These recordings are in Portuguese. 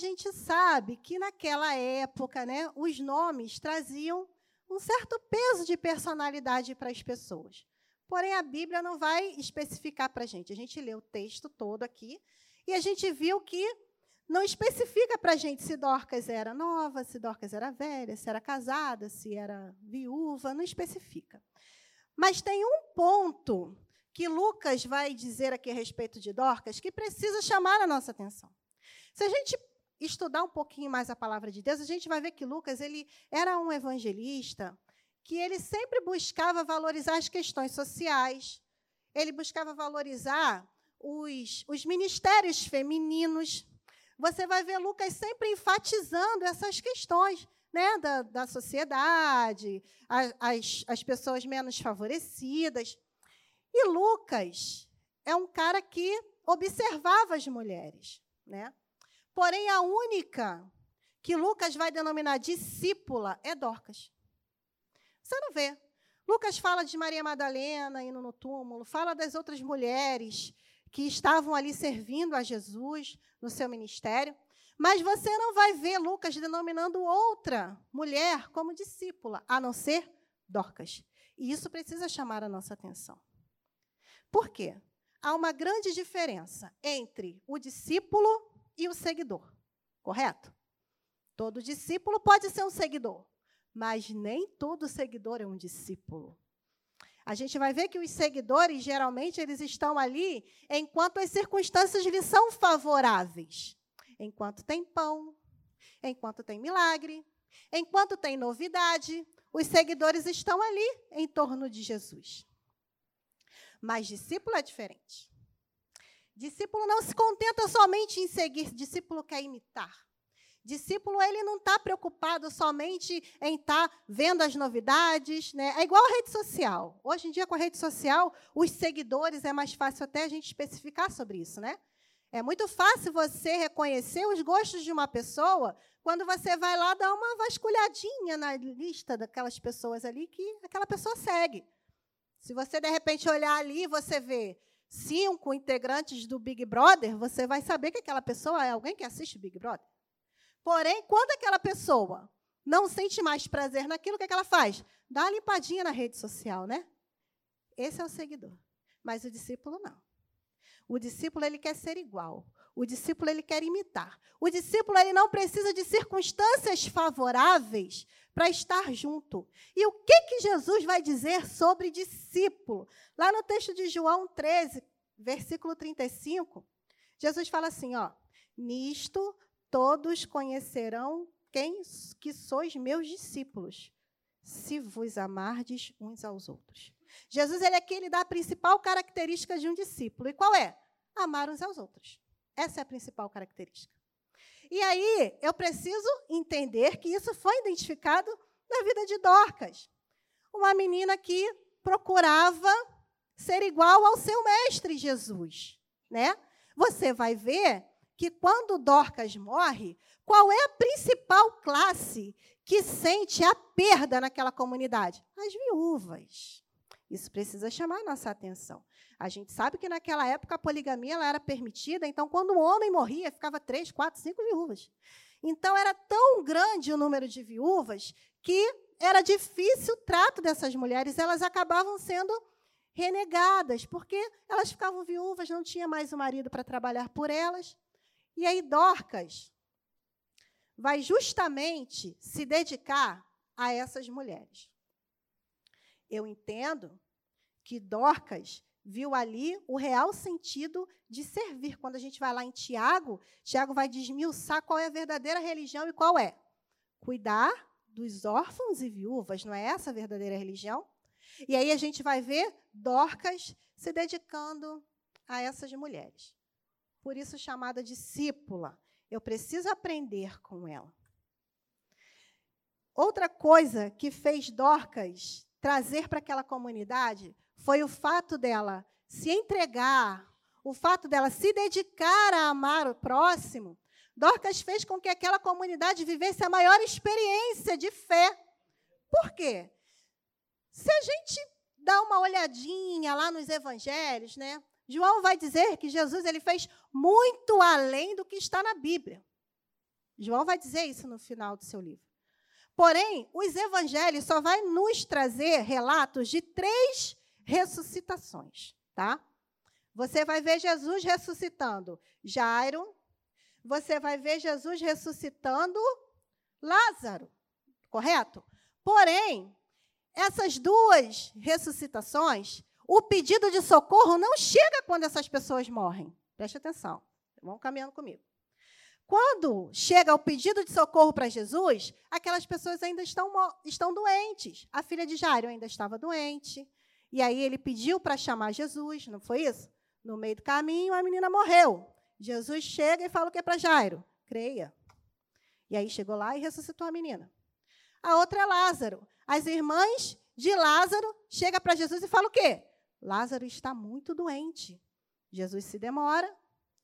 gente sabe que naquela época, né, os nomes traziam um certo peso de personalidade para as pessoas. Porém, a Bíblia não vai especificar para a gente. A gente lê o texto todo aqui e a gente viu que não especifica para a gente se Dorcas era nova, se Dorcas era velha, se era casada, se era viúva, não especifica. Mas tem um ponto que Lucas vai dizer aqui a respeito de Dorcas que precisa chamar a nossa atenção. Se a gente estudar um pouquinho mais a palavra de Deus, a gente vai ver que Lucas ele era um evangelista que ele sempre buscava valorizar as questões sociais, ele buscava valorizar os, os ministérios femininos, você vai ver Lucas sempre enfatizando essas questões né, da, da sociedade, as, as pessoas menos favorecidas. E Lucas é um cara que observava as mulheres. Né? Porém, a única que Lucas vai denominar discípula é Dorcas. Você não vê. Lucas fala de Maria Madalena indo no túmulo, fala das outras mulheres que estavam ali servindo a Jesus no seu ministério. Mas você não vai ver Lucas denominando outra mulher como discípula, a não ser Dorcas. E isso precisa chamar a nossa atenção. Por quê? Há uma grande diferença entre o discípulo e o seguidor, correto? Todo discípulo pode ser um seguidor, mas nem todo seguidor é um discípulo. A gente vai ver que os seguidores, geralmente, eles estão ali enquanto as circunstâncias lhes são favoráveis. Enquanto tem pão, enquanto tem milagre, enquanto tem novidade, os seguidores estão ali em torno de Jesus. Mas discípulo é diferente. Discípulo não se contenta somente em seguir, discípulo quer imitar. Discípulo, ele não está preocupado somente em estar tá vendo as novidades. Né? É igual a rede social. Hoje em dia, com a rede social, os seguidores, é mais fácil até a gente especificar sobre isso. Né? É muito fácil você reconhecer os gostos de uma pessoa quando você vai lá dar uma vasculhadinha na lista daquelas pessoas ali que aquela pessoa segue. Se você, de repente, olhar ali você vê cinco integrantes do Big Brother, você vai saber que aquela pessoa é alguém que assiste Big Brother. Porém, quando aquela pessoa não sente mais prazer naquilo, o que, é que ela faz? Dá uma limpadinha na rede social, né? Esse é o seguidor. Mas o discípulo não. O discípulo ele quer ser igual. O discípulo ele quer imitar. O discípulo ele não precisa de circunstâncias favoráveis para estar junto. E o que que Jesus vai dizer sobre discípulo? Lá no texto de João 13, versículo 35, Jesus fala assim, ó: "Nisto todos conhecerão quem que sois meus discípulos, se vos amardes uns aos outros. Jesus ele aqui ele dá a principal característica de um discípulo. E qual é? Amar uns aos outros. Essa é a principal característica. E aí, eu preciso entender que isso foi identificado na vida de Dorcas. Uma menina que procurava ser igual ao seu mestre Jesus, né? Você vai ver que quando Dorcas morre, qual é a principal classe que sente a perda naquela comunidade? As viúvas. Isso precisa chamar nossa atenção. A gente sabe que naquela época a poligamia ela era permitida, então quando um homem morria, ficava três, quatro, cinco viúvas. Então era tão grande o número de viúvas que era difícil o trato dessas mulheres, elas acabavam sendo renegadas, porque elas ficavam viúvas, não tinha mais o marido para trabalhar por elas. E aí, Dorcas vai justamente se dedicar a essas mulheres. Eu entendo que Dorcas viu ali o real sentido de servir. Quando a gente vai lá em Tiago, Tiago vai desmiuçar qual é a verdadeira religião e qual é. Cuidar dos órfãos e viúvas, não é essa a verdadeira religião? E aí a gente vai ver Dorcas se dedicando a essas mulheres por isso chamada discípula. Eu preciso aprender com ela. Outra coisa que fez Dorcas trazer para aquela comunidade foi o fato dela se entregar, o fato dela se dedicar a amar o próximo. Dorcas fez com que aquela comunidade vivesse a maior experiência de fé. Por quê? Se a gente dá uma olhadinha lá nos evangelhos, né? João vai dizer que Jesus ele fez muito além do que está na Bíblia. João vai dizer isso no final do seu livro. Porém, os evangelhos só vai nos trazer relatos de três ressuscitações, tá? Você vai ver Jesus ressuscitando Jairo, você vai ver Jesus ressuscitando Lázaro, correto? Porém, essas duas ressuscitações, o pedido de socorro não chega quando essas pessoas morrem. Preste atenção, vão caminhando comigo. Quando chega o pedido de socorro para Jesus, aquelas pessoas ainda estão, estão doentes. A filha de Jairo ainda estava doente. E aí ele pediu para chamar Jesus, não foi isso? No meio do caminho, a menina morreu. Jesus chega e fala o que para Jairo? Creia. E aí chegou lá e ressuscitou a menina. A outra é Lázaro. As irmãs de Lázaro chegam para Jesus e falam o quê? Lázaro está muito doente. Jesus se demora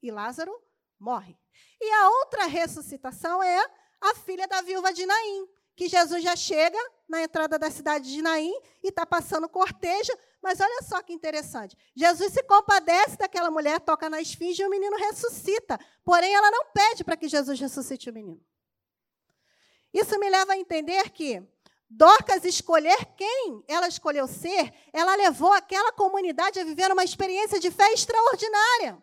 e Lázaro morre. E a outra ressuscitação é a filha da viúva de Naim, que Jesus já chega na entrada da cidade de Naim e está passando cortejo. Mas olha só que interessante. Jesus se compadece daquela mulher, toca na esfinge e o menino ressuscita. Porém, ela não pede para que Jesus ressuscite o menino. Isso me leva a entender que Dorcas escolher quem ela escolheu ser, ela levou aquela comunidade a viver uma experiência de fé extraordinária.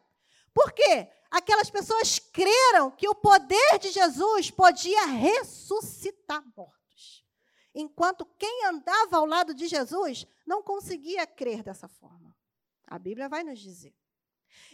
Por quê? Aquelas pessoas creram que o poder de Jesus podia ressuscitar mortos. Enquanto quem andava ao lado de Jesus não conseguia crer dessa forma. A Bíblia vai nos dizer.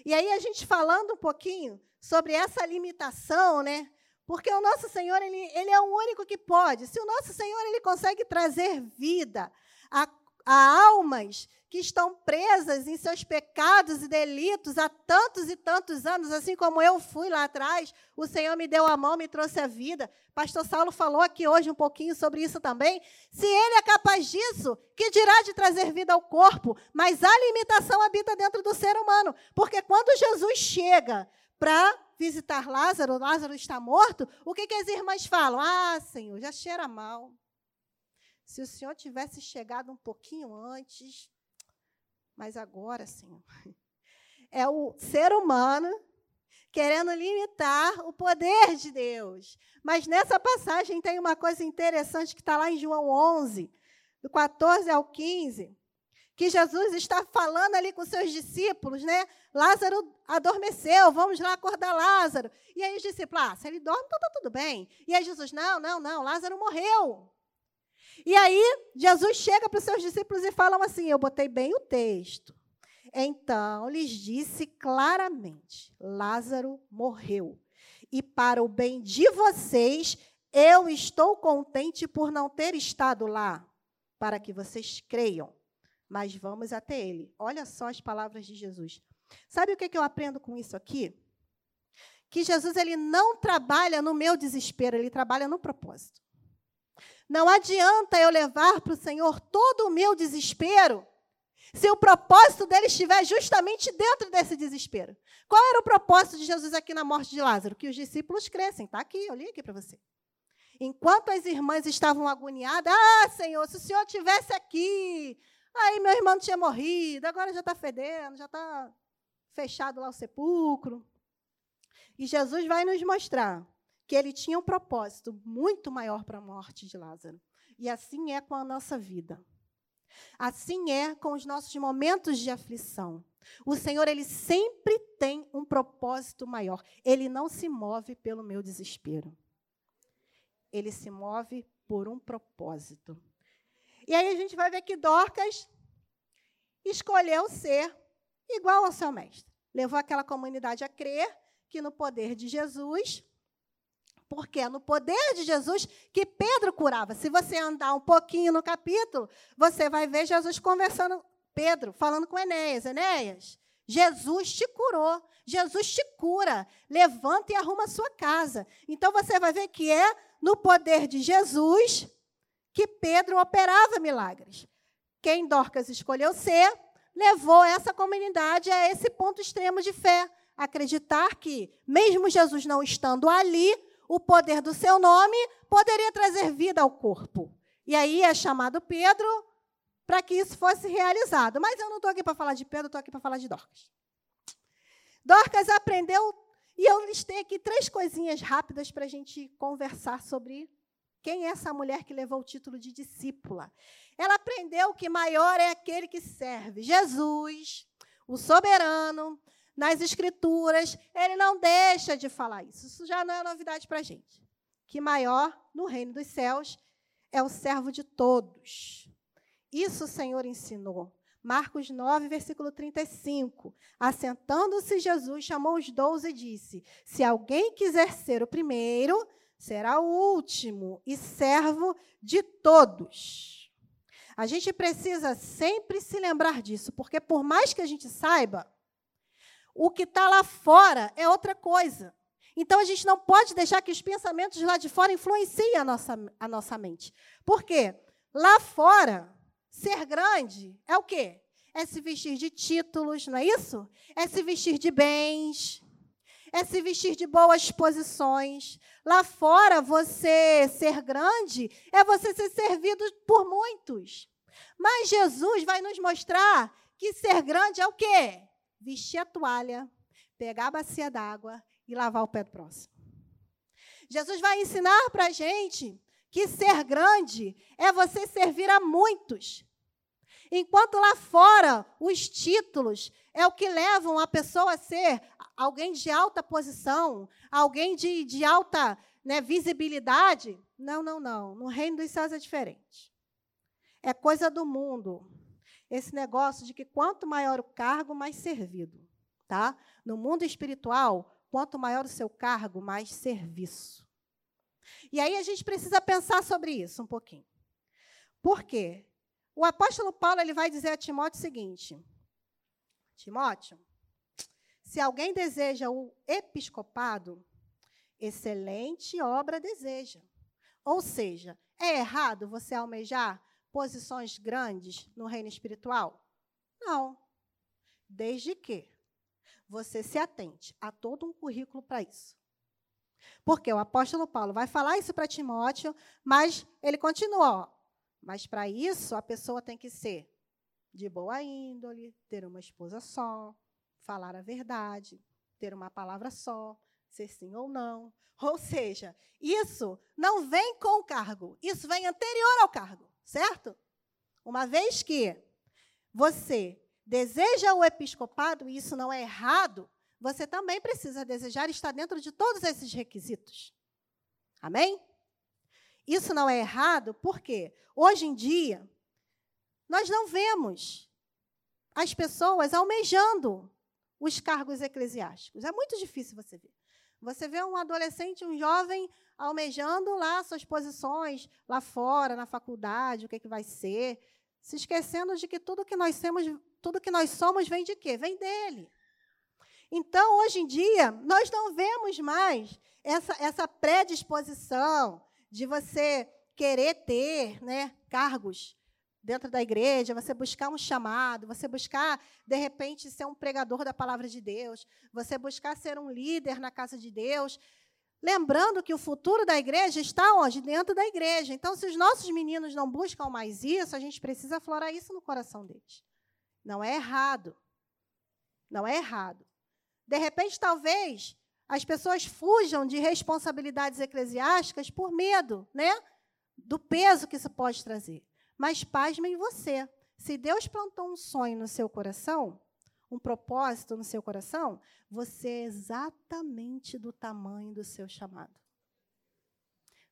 E aí a gente falando um pouquinho sobre essa limitação, né? Porque o nosso Senhor, ele, ele é o único que pode. Se o nosso Senhor ele consegue trazer vida a, a almas que estão presas em seus pecados e delitos há tantos e tantos anos, assim como eu fui lá atrás, o Senhor me deu a mão, me trouxe a vida. Pastor Saulo falou aqui hoje um pouquinho sobre isso também. Se ele é capaz disso, que dirá de trazer vida ao corpo? Mas a limitação habita dentro do ser humano, porque quando Jesus chega para visitar Lázaro, Lázaro está morto, o que, que as irmãs falam? Ah, Senhor, já cheira mal. Se o Senhor tivesse chegado um pouquinho antes, mas agora, Senhor, é o ser humano querendo limitar o poder de Deus. Mas nessa passagem tem uma coisa interessante que está lá em João 11, do 14 ao 15, que Jesus está falando ali com seus discípulos, né? Lázaro adormeceu, vamos lá acordar Lázaro. E aí os discípulos, ah, se ele dorme, então está tudo bem. E aí Jesus, não, não, não, Lázaro morreu. E aí Jesus chega para os seus discípulos e fala assim: Eu botei bem o texto. Então lhes disse claramente: Lázaro morreu. E para o bem de vocês, eu estou contente por não ter estado lá, para que vocês creiam mas vamos até ele. Olha só as palavras de Jesus. Sabe o que eu aprendo com isso aqui? Que Jesus ele não trabalha no meu desespero, ele trabalha no propósito. Não adianta eu levar para o Senhor todo o meu desespero se o propósito dele estiver justamente dentro desse desespero. Qual era o propósito de Jesus aqui na morte de Lázaro? Que os discípulos crescem. Está aqui, eu li aqui para você. Enquanto as irmãs estavam agoniadas, ah, Senhor, se o Senhor estivesse aqui, Aí meu irmão tinha morrido, agora já está fedendo, já está fechado lá o sepulcro. E Jesus vai nos mostrar que ele tinha um propósito muito maior para a morte de Lázaro. E assim é com a nossa vida. Assim é com os nossos momentos de aflição. O Senhor, ele sempre tem um propósito maior. Ele não se move pelo meu desespero. Ele se move por um propósito. E aí a gente vai ver que Dorcas escolheu ser igual ao seu mestre. Levou aquela comunidade a crer que no poder de Jesus, porque é no poder de Jesus que Pedro curava. Se você andar um pouquinho no capítulo, você vai ver Jesus conversando, Pedro falando com Enéas. Enéas, Jesus te curou, Jesus te cura. Levanta e arruma a sua casa. Então você vai ver que é no poder de Jesus que Pedro operava milagres. Quem Dorcas escolheu ser, levou essa comunidade a esse ponto extremo de fé. Acreditar que, mesmo Jesus não estando ali, o poder do seu nome poderia trazer vida ao corpo. E aí é chamado Pedro para que isso fosse realizado. Mas eu não estou aqui para falar de Pedro, estou aqui para falar de Dorcas. Dorcas aprendeu E eu listei aqui três coisinhas rápidas para a gente conversar sobre quem é essa mulher que levou o título de discípula. Ela aprendeu que maior é aquele que serve. Jesus, o soberano, nas Escrituras, ele não deixa de falar isso. Isso já não é novidade para a gente. Que maior no reino dos céus é o servo de todos. Isso o Senhor ensinou. Marcos 9, versículo 35. Assentando-se Jesus, chamou os doze e disse: Se alguém quiser ser o primeiro, será o último e servo de todos. A gente precisa sempre se lembrar disso, porque por mais que a gente saiba, o que está lá fora é outra coisa. Então a gente não pode deixar que os pensamentos lá de fora influenciem a nossa, a nossa mente. Por quê? Lá fora, Ser grande é o quê? É se vestir de títulos, não é isso? É se vestir de bens, é se vestir de boas posições. Lá fora, você ser grande é você ser servido por muitos. Mas Jesus vai nos mostrar que ser grande é o quê? Vestir a toalha, pegar a bacia d'água e lavar o pé do próximo. Jesus vai ensinar para a gente que ser grande é você servir a muitos. Enquanto lá fora, os títulos é o que levam a pessoa a ser alguém de alta posição, alguém de, de alta né, visibilidade. Não, não, não. No reino dos céus é diferente. É coisa do mundo. Esse negócio de que quanto maior o cargo, mais servido. Tá? No mundo espiritual, quanto maior o seu cargo, mais serviço. E aí a gente precisa pensar sobre isso um pouquinho. Por quê? O apóstolo Paulo ele vai dizer a Timóteo o seguinte: Timóteo, se alguém deseja o episcopado, excelente obra deseja. Ou seja, é errado você almejar posições grandes no reino espiritual? Não. Desde que você se atente a todo um currículo para isso. Porque o apóstolo Paulo vai falar isso para Timóteo, mas ele continua, mas para isso, a pessoa tem que ser de boa índole, ter uma esposa só, falar a verdade, ter uma palavra só, ser sim ou não. Ou seja, isso não vem com o cargo, isso vem anterior ao cargo, certo? Uma vez que você deseja o episcopado, e isso não é errado, você também precisa desejar estar dentro de todos esses requisitos. Amém? Isso não é errado, porque hoje em dia nós não vemos as pessoas almejando os cargos eclesiásticos. É muito difícil você ver. Você vê um adolescente, um jovem almejando lá suas posições lá fora, na faculdade, o que, é que vai ser, se esquecendo de que tudo que nós temos, tudo que nós somos vem de quê? Vem dele. Então, hoje em dia, nós não vemos mais essa, essa predisposição, de você querer ter né, cargos dentro da igreja, você buscar um chamado, você buscar, de repente, ser um pregador da palavra de Deus, você buscar ser um líder na casa de Deus. Lembrando que o futuro da igreja está onde? Dentro da igreja. Então, se os nossos meninos não buscam mais isso, a gente precisa aflorar isso no coração deles. Não é errado. Não é errado. De repente, talvez, as pessoas fujam de responsabilidades eclesiásticas por medo, né? Do peso que isso pode trazer. Mas pasmem você. Se Deus plantou um sonho no seu coração, um propósito no seu coração, você é exatamente do tamanho do seu chamado.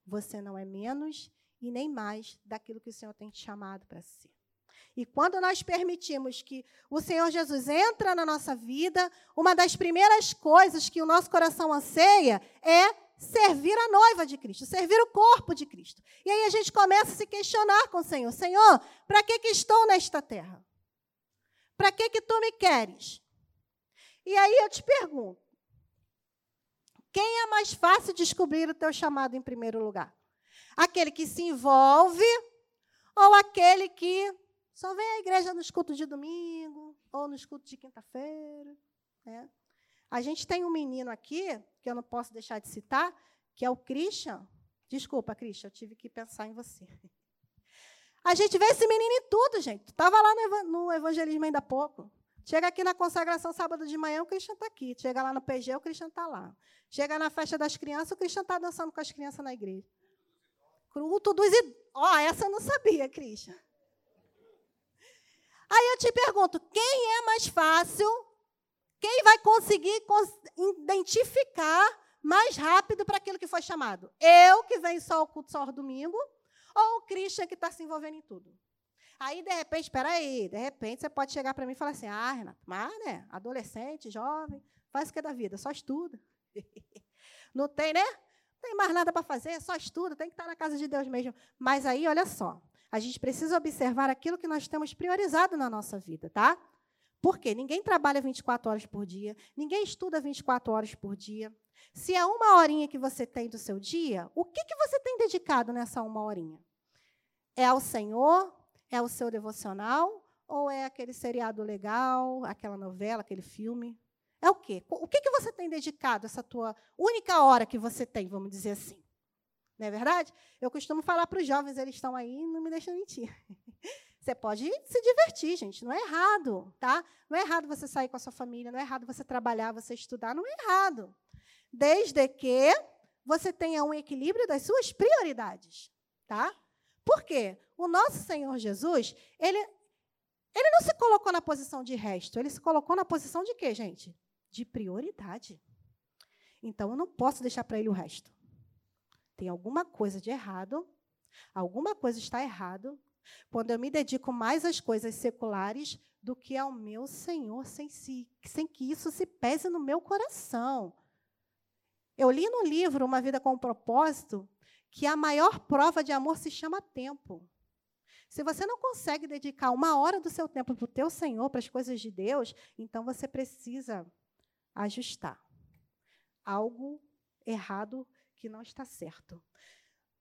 Você não é menos e nem mais daquilo que o Senhor tem te chamado para ser. E quando nós permitimos que o Senhor Jesus entra na nossa vida, uma das primeiras coisas que o nosso coração anseia é servir a noiva de Cristo, servir o corpo de Cristo. E aí a gente começa a se questionar com o Senhor: Senhor, para que, que estou nesta terra? Para que, que tu me queres? E aí eu te pergunto: quem é mais fácil descobrir o teu chamado em primeiro lugar? Aquele que se envolve ou aquele que só vem à igreja nos cultos de domingo ou nos cultos de quinta-feira. Né? A gente tem um menino aqui, que eu não posso deixar de citar, que é o Christian. Desculpa, Christian, eu tive que pensar em você. A gente vê esse menino em tudo, gente. Estava lá no, evangelismo ainda há pouco. Chega aqui na consagração sábado de manhã, o Cristian está aqui. Chega lá no PG, o Cristian está lá. Chega na festa das crianças, o Cristian está dançando com as crianças na igreja. Culto dos idosos. Ó, oh, essa eu não sabia, Cristian. Aí eu te pergunto, quem é mais fácil? Quem vai conseguir identificar mais rápido para aquilo que foi chamado? Eu, que venho só ao culto só ao domingo, ou o Christian, que está se envolvendo em tudo? Aí, de repente, espera aí, de repente você pode chegar para mim e falar assim: ah, Renato, mas, né, adolescente, jovem, faz o que é da vida? Só estuda. Não tem, né? Não tem mais nada para fazer, só estuda, tem que estar na casa de Deus mesmo. Mas aí, olha só, a gente precisa observar aquilo que nós temos priorizado na nossa vida, tá? Por quê? Ninguém trabalha 24 horas por dia, ninguém estuda 24 horas por dia. Se é uma horinha que você tem do seu dia, o que, que você tem dedicado nessa uma horinha? É ao Senhor? É o seu devocional? Ou é aquele seriado legal, aquela novela, aquele filme? É o quê? O que, que você tem dedicado essa tua única hora que você tem, vamos dizer assim? Não é verdade? Eu costumo falar para os jovens, eles estão aí, não me deixam mentir. Você pode se divertir, gente, não é errado, tá? Não é errado você sair com a sua família, não é errado você trabalhar, você estudar, não é errado. Desde que você tenha um equilíbrio das suas prioridades, tá? Por quê? O nosso Senhor Jesus, ele, ele não se colocou na posição de resto, ele se colocou na posição de quê, gente? De prioridade. Então, eu não posso deixar para ele o resto. Tem alguma coisa de errado, alguma coisa está errado quando eu me dedico mais às coisas seculares do que ao meu Senhor, sem, si, sem que isso se pese no meu coração. Eu li no livro Uma Vida com um Propósito que a maior prova de amor se chama tempo. Se você não consegue dedicar uma hora do seu tempo para o teu Senhor, para as coisas de Deus, então você precisa ajustar. Algo errado que não está certo.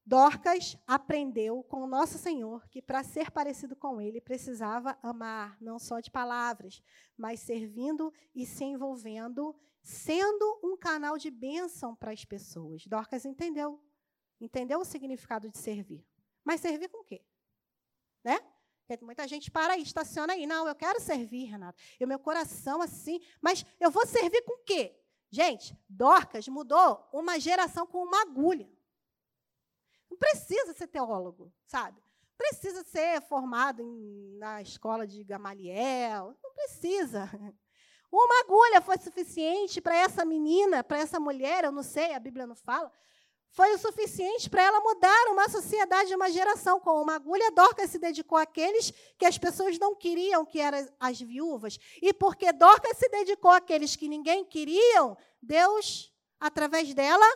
Dorcas aprendeu com o nosso Senhor que para ser parecido com ele precisava amar, não só de palavras, mas servindo e se envolvendo, sendo um canal de bênção para as pessoas. Dorcas entendeu. Entendeu o significado de servir. Mas servir com o quê? Né? Porque muita gente para aí, estaciona aí. Não, eu quero servir, Renato. E o meu coração assim, mas eu vou servir com o quê? Gente, Dorcas mudou uma geração com uma agulha. Não precisa ser teólogo, sabe? Precisa ser formado em, na escola de Gamaliel. Não precisa. Uma agulha foi suficiente para essa menina, para essa mulher, eu não sei, a Bíblia não fala, foi o suficiente para ela mudar uma sociedade, uma geração. Com uma agulha, Dorcas se dedicou àqueles que as pessoas não queriam, que eram as viúvas. E porque Dorcas se dedicou àqueles que ninguém queriam, Deus, através dela,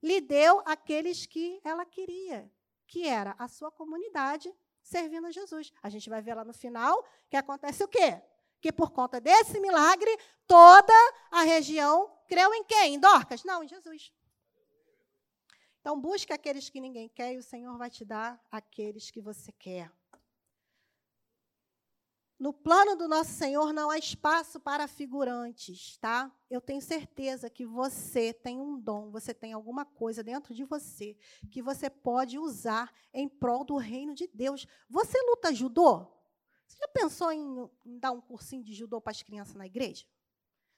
lhe deu aqueles que ela queria, que era a sua comunidade servindo a Jesus. A gente vai ver lá no final que acontece o quê? Que por conta desse milagre, toda a região creu em quem? Em Dorcas? Não, em Jesus. Então, busque aqueles que ninguém quer e o Senhor vai te dar aqueles que você quer. No plano do nosso Senhor não há espaço para figurantes, tá? Eu tenho certeza que você tem um dom, você tem alguma coisa dentro de você que você pode usar em prol do reino de Deus. Você luta judô? Você já pensou em, em dar um cursinho de judô para as crianças na igreja?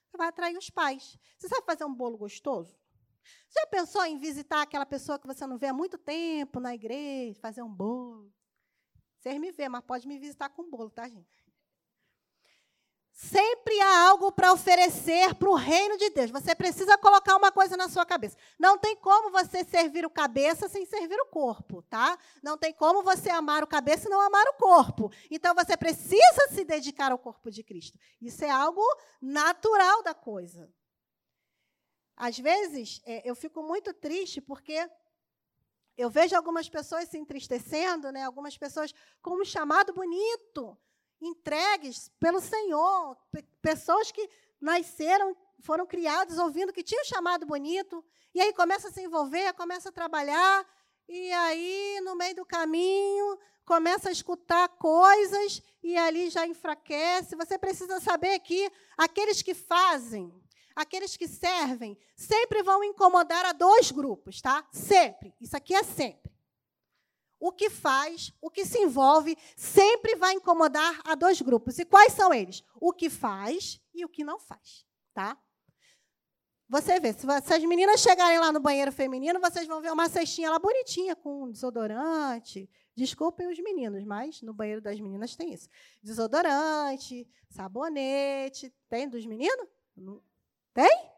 Você vai atrair os pais. Você sabe fazer um bolo gostoso? Já pensou em visitar aquela pessoa que você não vê há muito tempo na igreja, fazer um bolo? Vocês me vê, mas pode me visitar com bolo, tá, gente? Sempre há algo para oferecer para o reino de Deus. Você precisa colocar uma coisa na sua cabeça. Não tem como você servir o cabeça sem servir o corpo, tá? Não tem como você amar o cabeça e não amar o corpo. Então você precisa se dedicar ao corpo de Cristo. Isso é algo natural da coisa. Às vezes, é, eu fico muito triste porque eu vejo algumas pessoas se entristecendo, né? algumas pessoas com um chamado bonito, entregues pelo Senhor, pessoas que nasceram, foram criadas ouvindo que tinha um chamado bonito, e aí começa a se envolver, começa a trabalhar, e aí, no meio do caminho, começa a escutar coisas, e ali já enfraquece. Você precisa saber que aqueles que fazem, aqueles que servem, sempre vão incomodar a dois grupos, tá? Sempre. Isso aqui é sempre. o que faz, o que se envolve, sempre vai incomodar a dois grupos. E quais são eles? O que faz e o que não faz, tá? Você vê, se as meninas chegarem lá no banheiro feminino, vocês vão ver uma cestinha lá bonitinha com desodorante. Desculpem os meninos, mas no banheiro das meninas tem isso. Desodorante, sabonete. Tem dos meninos? Tem?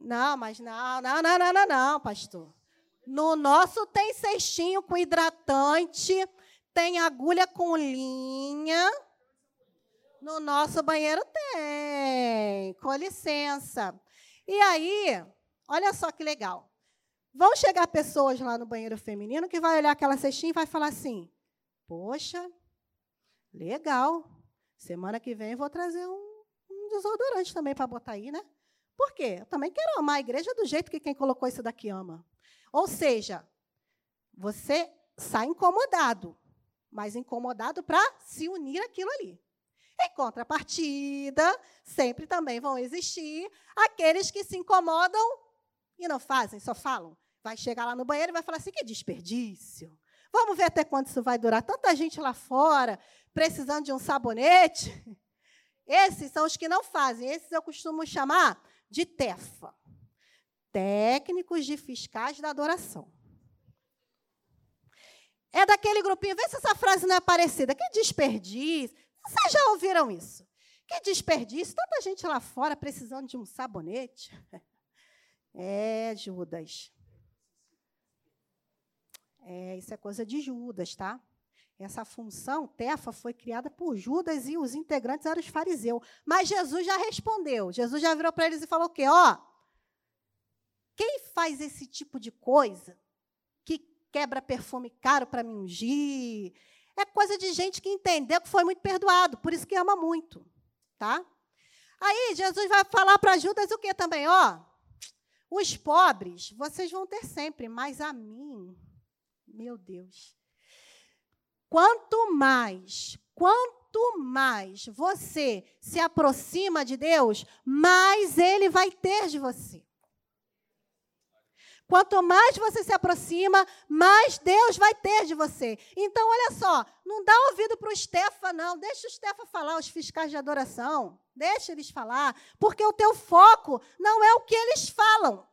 Não, mas não, não, não, não, não, não, pastor. No nosso tem cestinho com hidratante, tem agulha com linha. No nosso banheiro tem. Com licença. E aí, olha só que legal. Vão chegar pessoas lá no banheiro feminino que vai olhar aquela cestinha e vai falar assim: Poxa, legal. Semana que vem eu vou trazer um, desodorante também para botar aí, né? Por quê? Eu também quero amar a igreja do jeito que quem colocou isso daqui ama. Ou seja, você sai incomodado, mas incomodado para se unir aquilo ali. Em contrapartida, sempre também vão existir aqueles que se incomodam e não fazem, só falam. Vai chegar lá no banheiro e vai falar assim: que desperdício. Vamos ver até quando isso vai durar. Tanta gente lá fora precisando de um sabonete. Esses são os que não fazem. Esses eu costumo chamar de TEFA técnicos de fiscais da adoração. É daquele grupinho, vê se essa frase não é parecida. Que desperdício. Vocês já ouviram isso? Que desperdício. Tanta gente lá fora precisando de um sabonete. É, Judas. É, isso é coisa de Judas, tá? Essa função, Tefa, foi criada por Judas e os integrantes eram os fariseus. Mas Jesus já respondeu. Jesus já virou para eles e falou o quê? Ó, quem faz esse tipo de coisa, que quebra perfume caro para me ungir, é coisa de gente que entendeu que foi muito perdoado, por isso que ama muito, tá? Aí Jesus vai falar para Judas o que também, ó? Os pobres vocês vão ter sempre, mas a mim, meu Deus. Quanto mais, quanto mais você se aproxima de Deus, mais ele vai ter de você. Quanto mais você se aproxima, mais Deus vai ter de você. Então, olha só, não dá ouvido para o Estefa, não. Deixa o Estefa falar, os fiscais de adoração. Deixa eles falar, porque o teu foco não é o que eles falam.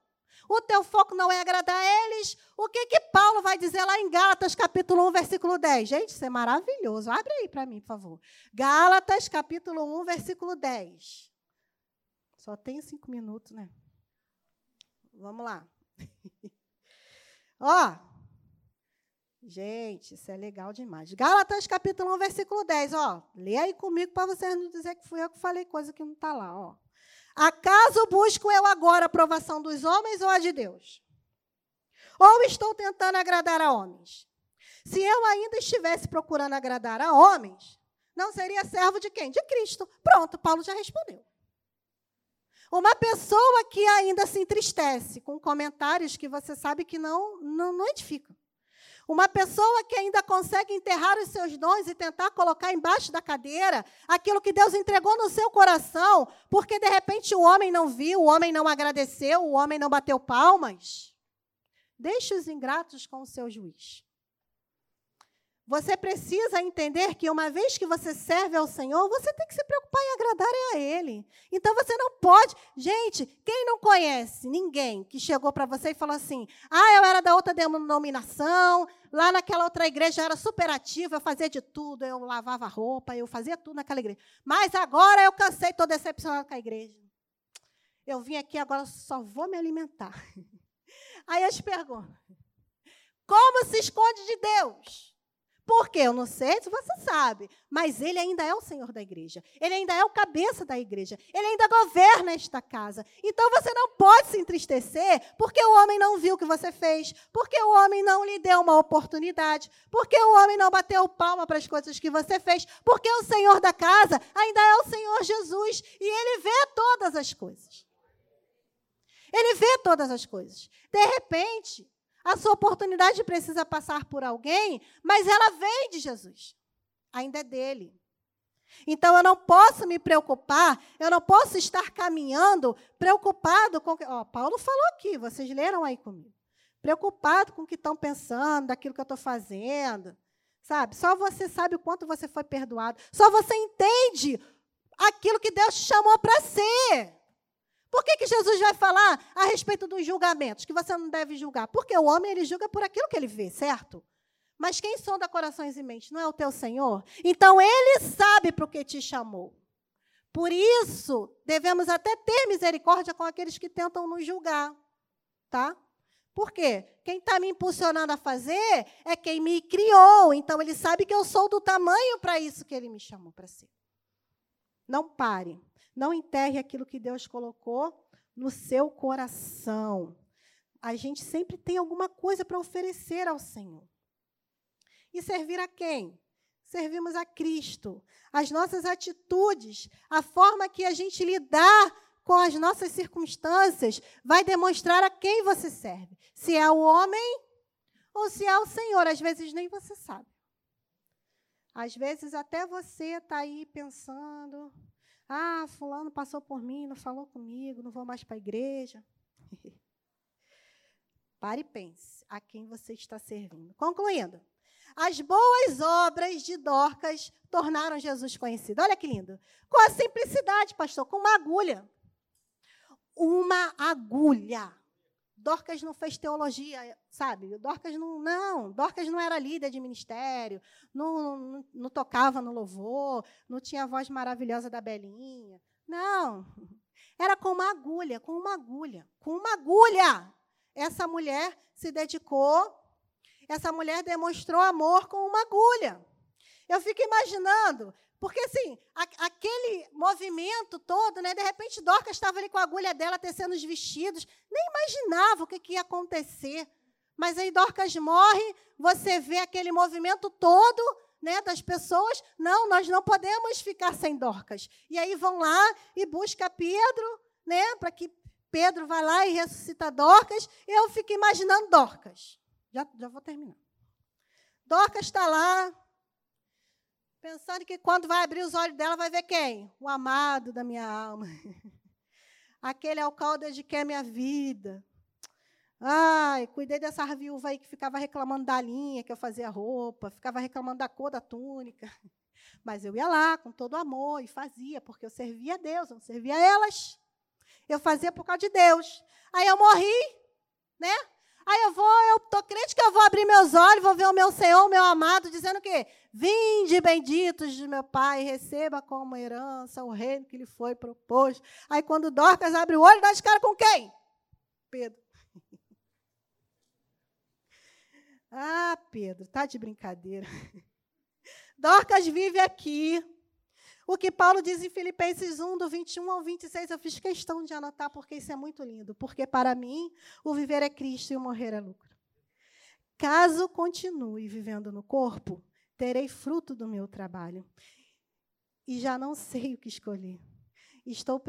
O teu foco não é agradar eles. O que que Paulo vai dizer lá em Gálatas, capítulo 1, versículo 10? Gente, isso é maravilhoso. Abre aí para mim, por favor. Gálatas, capítulo 1, versículo 10. Só tem cinco minutos, né? Vamos lá. Ó, gente, isso é legal demais. Gálatas capítulo 1, versículo 10, ó. Lê aí comigo para vocês não dizer que fui eu que falei coisa que não está lá, ó. Acaso busco eu agora a aprovação dos homens ou a de Deus? Ou estou tentando agradar a homens? Se eu ainda estivesse procurando agradar a homens, não seria servo de quem? De Cristo. Pronto, Paulo já respondeu. Uma pessoa que ainda se entristece com comentários que você sabe que não, não, não edificam. Uma pessoa que ainda consegue enterrar os seus dons e tentar colocar embaixo da cadeira aquilo que Deus entregou no seu coração, porque de repente o homem não viu, o homem não agradeceu, o homem não bateu palmas. Deixe os ingratos com o seu juiz. Você precisa entender que uma vez que você serve ao Senhor, você tem que se preocupar em agradar a Ele. Então você não pode. Gente, quem não conhece ninguém que chegou para você e falou assim: ah, eu era da outra denominação, lá naquela outra igreja eu era super ativa, eu fazia de tudo, eu lavava roupa, eu fazia tudo naquela igreja. Mas agora eu cansei, estou decepcionada com a igreja. Eu vim aqui agora só vou me alimentar. Aí eu te pergunto: como se esconde de Deus? Por quê? Eu não sei se você sabe, mas ele ainda é o Senhor da igreja. Ele ainda é o cabeça da igreja. Ele ainda governa esta casa. Então você não pode se entristecer porque o homem não viu o que você fez, porque o homem não lhe deu uma oportunidade, porque o homem não bateu palma para as coisas que você fez, porque o Senhor da casa ainda é o Senhor Jesus e ele vê todas as coisas. Ele vê todas as coisas. De repente, a sua oportunidade precisa passar por alguém, mas ela vem de Jesus. Ainda é dele. Então eu não posso me preocupar, eu não posso estar caminhando preocupado com. Ó, Paulo falou aqui, vocês leram aí comigo. preocupado com o que estão pensando, daquilo que eu estou fazendo. Sabe? Só você sabe o quanto você foi perdoado. Só você entende aquilo que Deus te chamou para ser. Por que, que Jesus vai falar a respeito dos julgamentos? Que você não deve julgar? Porque o homem ele julga por aquilo que ele vê, certo? Mas quem sonda corações e mentes? Não é o teu Senhor? Então ele sabe para o que te chamou. Por isso, devemos até ter misericórdia com aqueles que tentam nos julgar. Tá? Por quê? Quem está me impulsionando a fazer é quem me criou. Então, ele sabe que eu sou do tamanho para isso que ele me chamou para ser. Não pare. Não enterre aquilo que Deus colocou no seu coração. A gente sempre tem alguma coisa para oferecer ao Senhor. E servir a quem? Servimos a Cristo. As nossas atitudes, a forma que a gente lidar com as nossas circunstâncias, vai demonstrar a quem você serve. Se é o homem ou se é o Senhor. Às vezes nem você sabe. Às vezes até você está aí pensando: ah, Fulano passou por mim, não falou comigo, não vou mais para a igreja. Pare e pense a quem você está servindo. Concluindo. As boas obras de Dorcas tornaram Jesus conhecido. Olha que lindo. Com a simplicidade, pastor, com uma agulha. Uma agulha. Dorcas não fez teologia, sabe? Dorcas não, não. Dorcas não era líder de ministério, não, não, não tocava no louvor, não tinha a voz maravilhosa da Belinha. Não. Era com uma agulha, com uma agulha, com uma agulha. Essa mulher se dedicou essa mulher demonstrou amor com uma agulha. Eu fico imaginando, porque assim, a, aquele movimento todo, né, de repente Dorcas estava ali com a agulha dela tecendo os vestidos, nem imaginava o que, que ia acontecer. Mas aí Dorcas morre, você vê aquele movimento todo, né, das pessoas, não, nós não podemos ficar sem Dorcas. E aí vão lá e busca Pedro, né, para que Pedro vá lá e ressuscita Dorcas. Eu fico imaginando Dorcas. Já, já vou terminar. Dorcas está lá, pensando que quando vai abrir os olhos dela, vai ver quem? O amado da minha alma. Aquele alcalde de que é minha vida. Ai, cuidei dessa viúva aí que ficava reclamando da linha que eu fazia roupa, ficava reclamando da cor da túnica. Mas eu ia lá com todo amor e fazia, porque eu servia a Deus, eu não servia a elas. Eu fazia por causa de Deus. Aí eu morri, né? Aí eu vou, eu tô crente que eu vou abrir meus olhos, vou ver o meu Senhor, o meu amado, dizendo o quê? Vinde, benditos de meu Pai, receba como herança o reino que lhe foi proposto. Aí quando Dorcas abre o olho, dá de cara com quem? Pedro. ah, Pedro, tá de brincadeira. Dorcas vive aqui. O que Paulo diz em Filipenses 1, do 21 ao 26, eu fiz questão de anotar, porque isso é muito lindo. Porque para mim, o viver é Cristo e o morrer é lucro. Caso continue vivendo no corpo, terei fruto do meu trabalho. E já não sei o que escolher. Estou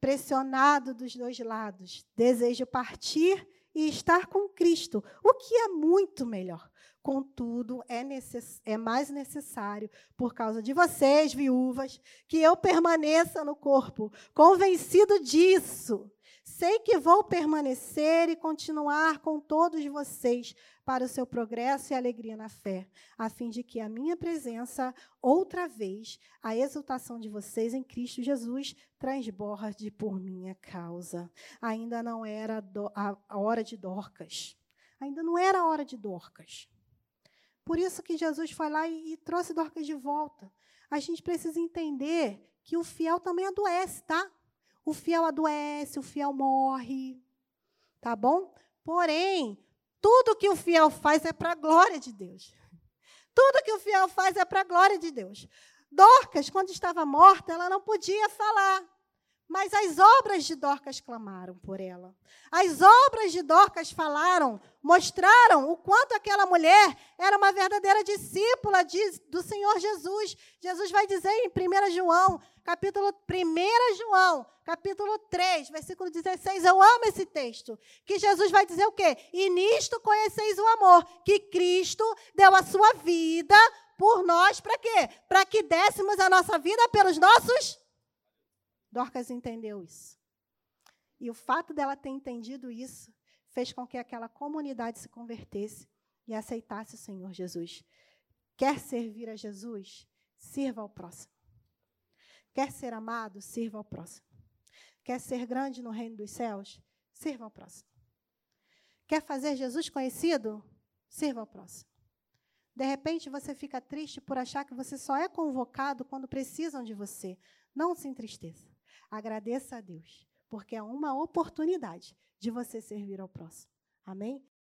pressionado dos dois lados. Desejo partir e estar com Cristo, o que é muito melhor. Contudo, é, necess... é mais necessário, por causa de vocês, viúvas, que eu permaneça no corpo, convencido disso. Sei que vou permanecer e continuar com todos vocês para o seu progresso e alegria na fé, a fim de que a minha presença, outra vez, a exultação de vocês em Cristo Jesus, transborde por minha causa. Ainda não era a hora de Dorcas. Ainda não era a hora de Dorcas. Por isso que Jesus foi lá e, e trouxe Dorcas de volta. A gente precisa entender que o fiel também adoece, tá? O fiel adoece, o fiel morre. Tá bom? Porém, tudo que o fiel faz é para a glória de Deus. Tudo que o fiel faz é para a glória de Deus. Dorcas, quando estava morta, ela não podia falar. Mas as obras de Dorcas clamaram por ela. As obras de Dorcas falaram, mostraram o quanto aquela mulher era uma verdadeira discípula de, do Senhor Jesus. Jesus vai dizer em 1 João, capítulo 1 João, capítulo 3, versículo 16. Eu amo esse texto. Que Jesus vai dizer o quê? E nisto conheceis o amor, que Cristo deu a sua vida por nós, para quê? Para que dessemos a nossa vida pelos nossos Dorcas entendeu isso. E o fato dela ter entendido isso fez com que aquela comunidade se convertesse e aceitasse o Senhor Jesus. Quer servir a Jesus? Sirva ao próximo. Quer ser amado? Sirva ao próximo. Quer ser grande no reino dos céus? Sirva ao próximo. Quer fazer Jesus conhecido? Sirva ao próximo. De repente você fica triste por achar que você só é convocado quando precisam de você. Não se entristeça. Agradeça a Deus, porque é uma oportunidade de você servir ao próximo. Amém?